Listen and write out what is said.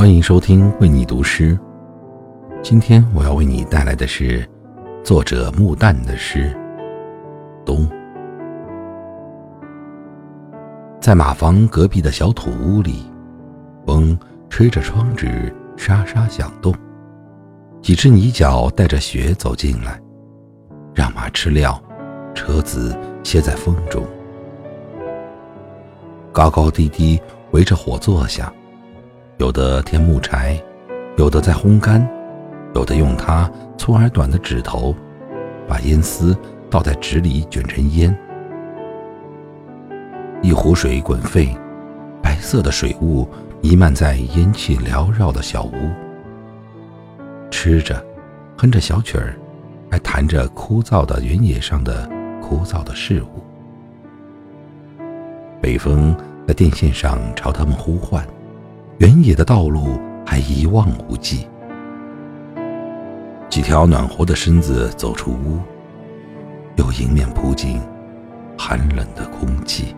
欢迎收听为你读诗。今天我要为你带来的是作者木旦的诗《冬》。在马房隔壁的小土屋里，风吹着窗纸沙沙响动，几只泥脚带着雪走进来，让马吃料，车子歇在风中。高高低低围着火坐下。有的添木柴，有的在烘干，有的用它粗而短的指头，把烟丝倒在纸里卷成烟。一壶水滚沸，白色的水雾弥漫在烟气缭绕的小屋。吃着，哼着小曲儿，还弹着枯燥的原野上的枯燥的事物。北风在电线上朝他们呼唤。原野的道路还一望无际，几条暖和的身子走出屋，又迎面扑进寒冷的空气。